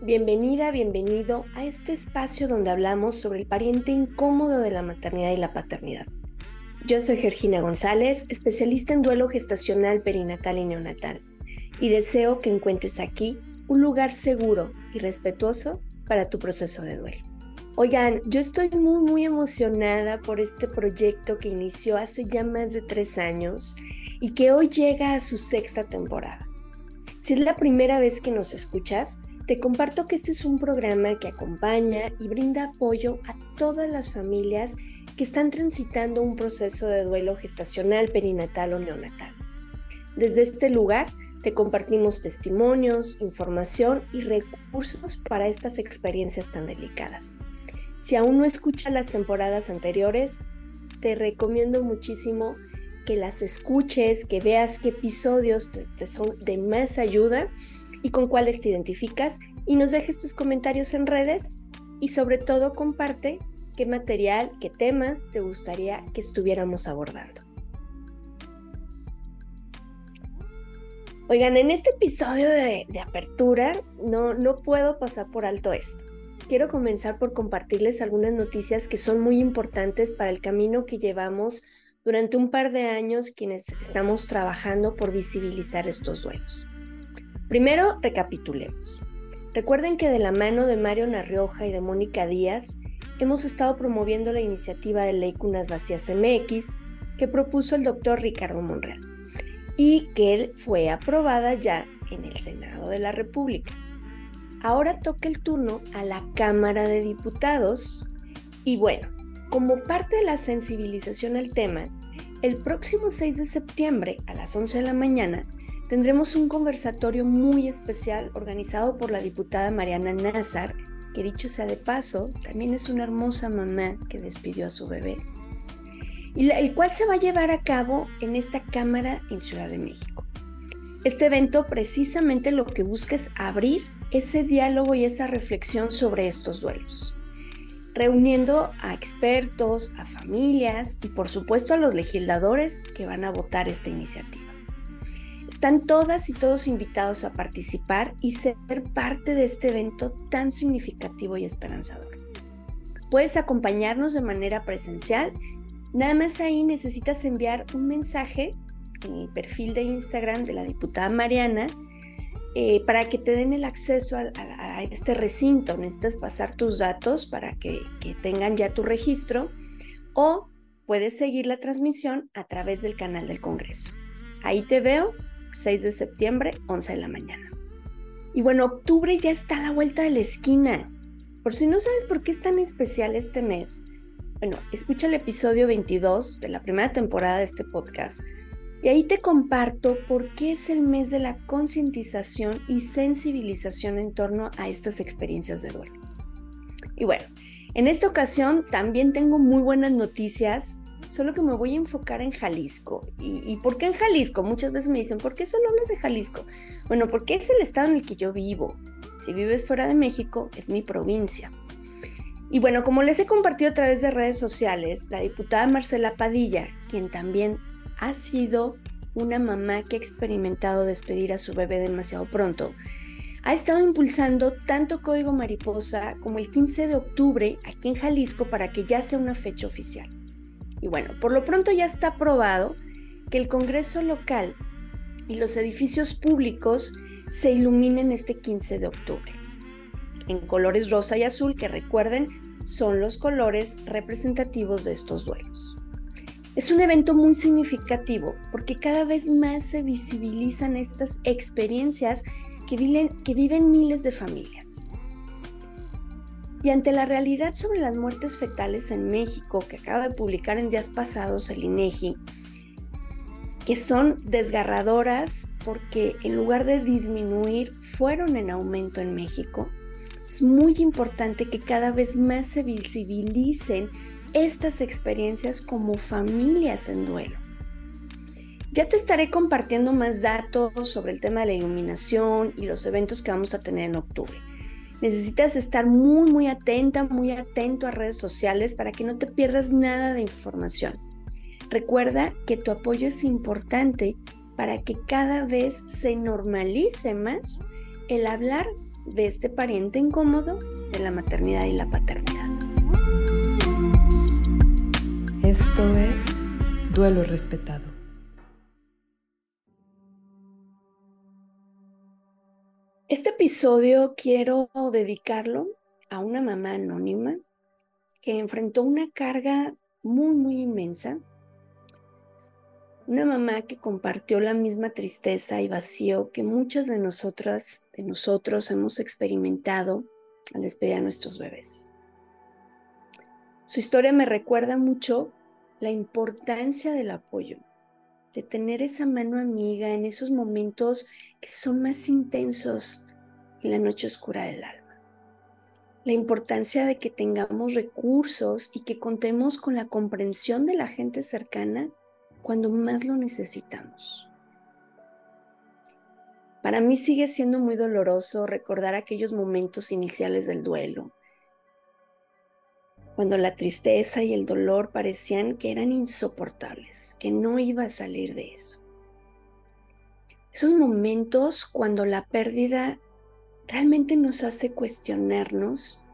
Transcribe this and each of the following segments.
Bienvenida, bienvenido a este espacio donde hablamos sobre el pariente incómodo de la maternidad y la paternidad. Yo soy Georgina González, especialista en duelo gestacional, perinatal y neonatal, y deseo que encuentres aquí un lugar seguro y respetuoso para tu proceso de duelo. Oigan, yo estoy muy, muy emocionada por este proyecto que inició hace ya más de tres años y que hoy llega a su sexta temporada. Si es la primera vez que nos escuchas, te comparto que este es un programa que acompaña y brinda apoyo a todas las familias que están transitando un proceso de duelo gestacional, perinatal o neonatal. Desde este lugar te compartimos testimonios, información y recursos para estas experiencias tan delicadas. Si aún no escuchas las temporadas anteriores, te recomiendo muchísimo que las escuches, que veas qué episodios te, son de más ayuda y con cuáles te identificas y nos dejes tus comentarios en redes y sobre todo comparte qué material, qué temas te gustaría que estuviéramos abordando. Oigan, en este episodio de, apertura no, no puedo pasar por alto esto. Quiero comenzar por compartirles algunas noticias que son muy importantes para el camino que llevamos durante un par de años quienes estamos trabajando por visibilizar estos duelos. Primero, recapitulemos. Recuerden que de la mano de Mario Narrioja y de Mónica Díaz hemos estado promoviendo la iniciativa de ley Cunas Vacías MX que propuso el doctor Ricardo Monreal y que fue aprobada ya en el Senado de la República. Ahora toca el turno a la Cámara de Diputados y bueno, como parte de la sensibilización al tema, el próximo 6 de septiembre a las 11 de la mañana tendremos un conversatorio muy especial organizado por la diputada Mariana Nazar, que dicho sea de paso, también es una hermosa mamá que despidió a su bebé, y el cual se va a llevar a cabo en esta Cámara en Ciudad de México. Este evento precisamente lo que busca es abrir ese diálogo y esa reflexión sobre estos duelos, reuniendo a expertos, a familias y por supuesto a los legisladores que van a votar esta iniciativa. Están todas y todos invitados a participar y ser parte de este evento tan significativo y esperanzador. Puedes acompañarnos de manera presencial. Nada más ahí necesitas enviar un mensaje en el perfil de Instagram de la diputada Mariana eh, para que te den el acceso a, este recinto. Necesitas pasar tus datos para que, que tengan ya tu registro o puedes seguir la transmisión a través del canal del Congreso. Ahí te veo 6 de septiembre, 11 de la mañana. Y bueno, octubre ya está a la vuelta de la esquina. Por si no sabes por qué es tan especial este mes, bueno, escucha el episodio 22 de la primera temporada de este podcast y ahí te comparto por qué es el mes de la concientización y sensibilización en torno a estas experiencias de duelo. Y bueno, en esta ocasión también tengo muy buenas noticias solo que me voy a enfocar en Jalisco. ¿Y, por qué en Jalisco? Muchas veces me dicen, ¿por qué solo hablas de Jalisco? Bueno, porque es el estado en el que yo vivo. Si vives fuera de México, es mi provincia. Y bueno, como les he compartido a través de redes sociales, la diputada Marcela Padilla, quien también ha sido una mamá que ha experimentado despedir a su bebé demasiado pronto, ha estado impulsando tanto Código Mariposa como el 15 de octubre aquí en Jalisco para que ya sea una fecha oficial. Y bueno, por lo pronto ya está aprobado que el Congreso local y los edificios públicos se iluminen este 15 de octubre en colores rosa y azul que recuerden son los colores representativos de estos duelos. Es un evento muy significativo porque cada vez más se visibilizan estas experiencias que viven, que viven miles de familias. Y ante la realidad sobre las muertes fetales en México que acaba de publicar en días pasados el INEGI, que son desgarradoras porque en lugar de disminuir fueron en aumento en México, es muy importante que cada vez más se visibilicen estas experiencias como familias en duelo. Ya te estaré compartiendo más datos sobre el tema de la iluminación y los eventos que vamos a tener en octubre. Necesitas estar muy, muy atenta, muy atento a redes sociales para que no te pierdas nada de información. Recuerda que tu apoyo es importante para que cada vez se normalice más el hablar de este pariente incómodo de la maternidad y la paternidad. Esto es duelo respetado. Episodio quiero dedicarlo a una mamá anónima que enfrentó una carga muy, muy inmensa. Una mamá que compartió la misma tristeza y vacío que muchas de nosotras, de nosotros hemos experimentado al despedir a nuestros bebés. Su historia me recuerda mucho la importancia del apoyo, de tener esa mano amiga en esos momentos que son más intensos en la noche oscura del alma la importancia de que tengamos recursos y que contemos con la comprensión de la gente cercana cuando más lo necesitamos. Para mí sigue siendo muy doloroso recordar aquellos momentos iniciales del duelo, cuando la tristeza y el dolor parecían que eran insoportables, que no iba a salir de eso. Esos momentos cuando la pérdida realmente nos hace cuestionarnos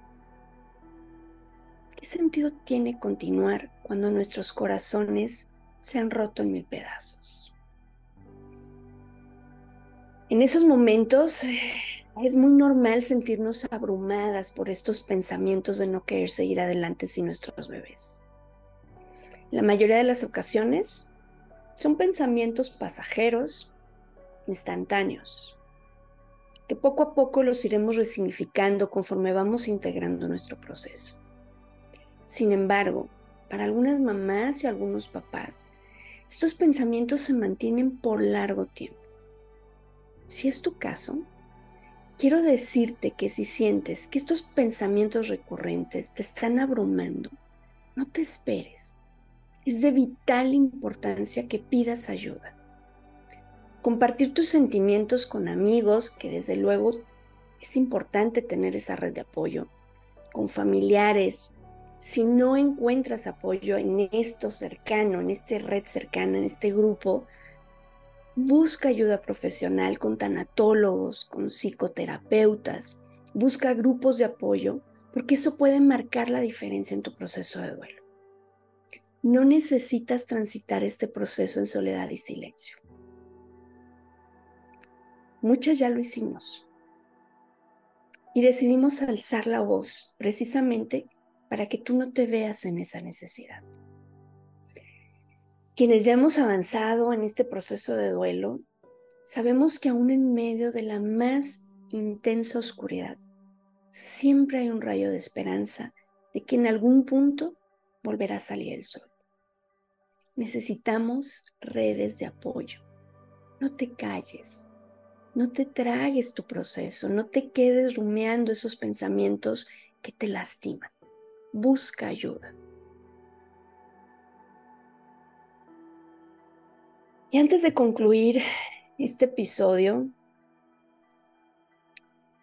qué sentido tiene continuar cuando nuestros corazones se han roto en mil pedazos. En esos momentos es muy normal sentirnos abrumadas por estos pensamientos de no querer seguir adelante sin nuestros bebés. La mayoría de las ocasiones son pensamientos pasajeros, instantáneos, que poco a poco los iremos resignificando conforme vamos integrando nuestro proceso. Sin embargo, para algunas mamás y algunos papás, estos pensamientos se mantienen por largo tiempo. Si es tu caso, quiero decirte que si sientes que estos pensamientos recurrentes te están abrumando, no te esperes. Es de vital importancia que pidas ayuda compartir tus sentimientos con amigos, que desde luego es importante tener esa red de apoyo, con familiares. Si no encuentras apoyo en esto cercano, en esta red cercana, en este grupo, busca ayuda profesional con tanatólogos, con psicoterapeutas, busca grupos de apoyo, porque eso puede marcar la diferencia en tu proceso de duelo. No necesitas transitar este proceso en soledad y silencio. Muchas ya lo hicimos. Y decidimos alzar la voz precisamente para que tú no te veas en esa necesidad. Quienes ya hemos avanzado en este proceso de duelo, sabemos que aún en medio de la más intensa oscuridad, siempre hay un rayo de esperanza de que en algún punto volverá a salir el sol. Necesitamos redes de apoyo. No te calles, no te tragues tu proceso, no te quedes rumeando esos pensamientos que te lastiman. Busca ayuda. Y antes de concluir este episodio,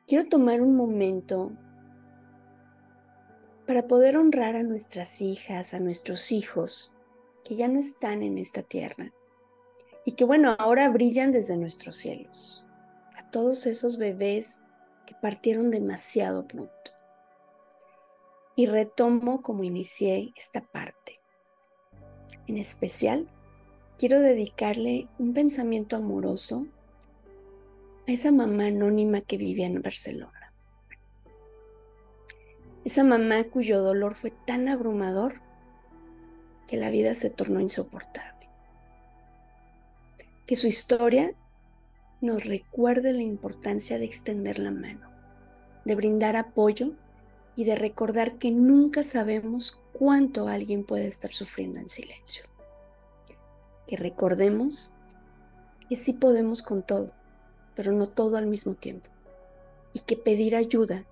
quiero tomar un momento para poder honrar a nuestras hijas, a nuestros hijos que ya no están en esta tierra y que bueno, ahora brillan desde nuestros cielos todos esos bebés que partieron demasiado pronto. Y retomo como inicié esta parte. En especial, quiero dedicarle un pensamiento amoroso a esa mamá anónima que vivía en Barcelona. Esa mamá cuyo dolor fue tan abrumador que la vida se tornó insoportable. Que su historia nos recuerde la importancia de extender la mano, de brindar apoyo y de recordar que nunca sabemos cuánto alguien puede estar sufriendo en silencio. Que recordemos que sí podemos con todo, pero no todo al mismo tiempo. Y que pedir ayuda,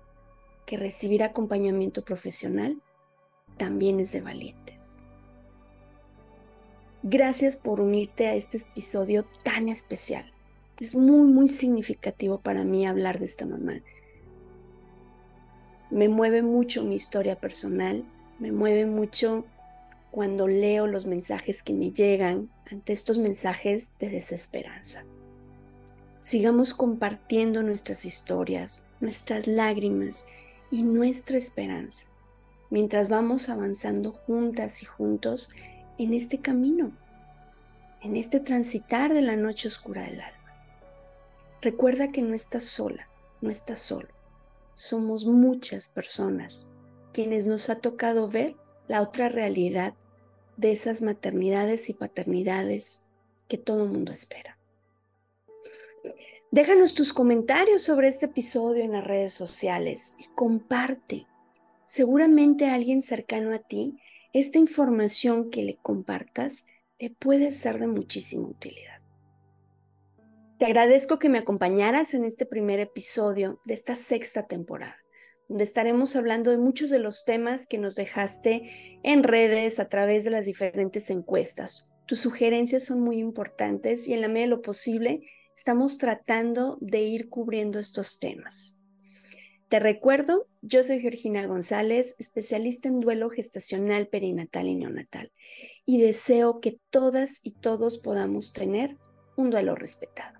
que recibir acompañamiento profesional, también es de valientes. Gracias por unirte a este episodio tan especial es muy, muy significativo para mí hablar de esta mamá. Me mueve mucho mi historia personal, me mueve mucho cuando leo los mensajes que me llegan ante estos mensajes de desesperanza. Sigamos compartiendo nuestras historias, nuestras lágrimas y nuestra esperanza, mientras vamos avanzando juntas y juntos en este camino, en este transitar de la noche oscura del alma. Recuerda que no estás sola, no estás solo. Somos muchas personas quienes nos ha tocado ver la otra realidad de esas maternidades y paternidades que todo mundo espera. Déjanos tus comentarios sobre este episodio en las redes sociales y comparte. Seguramente a alguien cercano a ti, esta información que le compartas le puede ser de muchísima utilidad. Te agradezco que me acompañaras en este primer episodio de esta sexta temporada, donde estaremos hablando de muchos de los temas que nos dejaste en redes a través de las diferentes encuestas. Tus sugerencias son muy importantes y en la medida de lo posible estamos tratando de ir cubriendo estos temas. Te recuerdo, yo soy Georgina González, especialista en duelo gestacional, perinatal y neonatal, y deseo que todas y todos podamos tener un duelo respetado.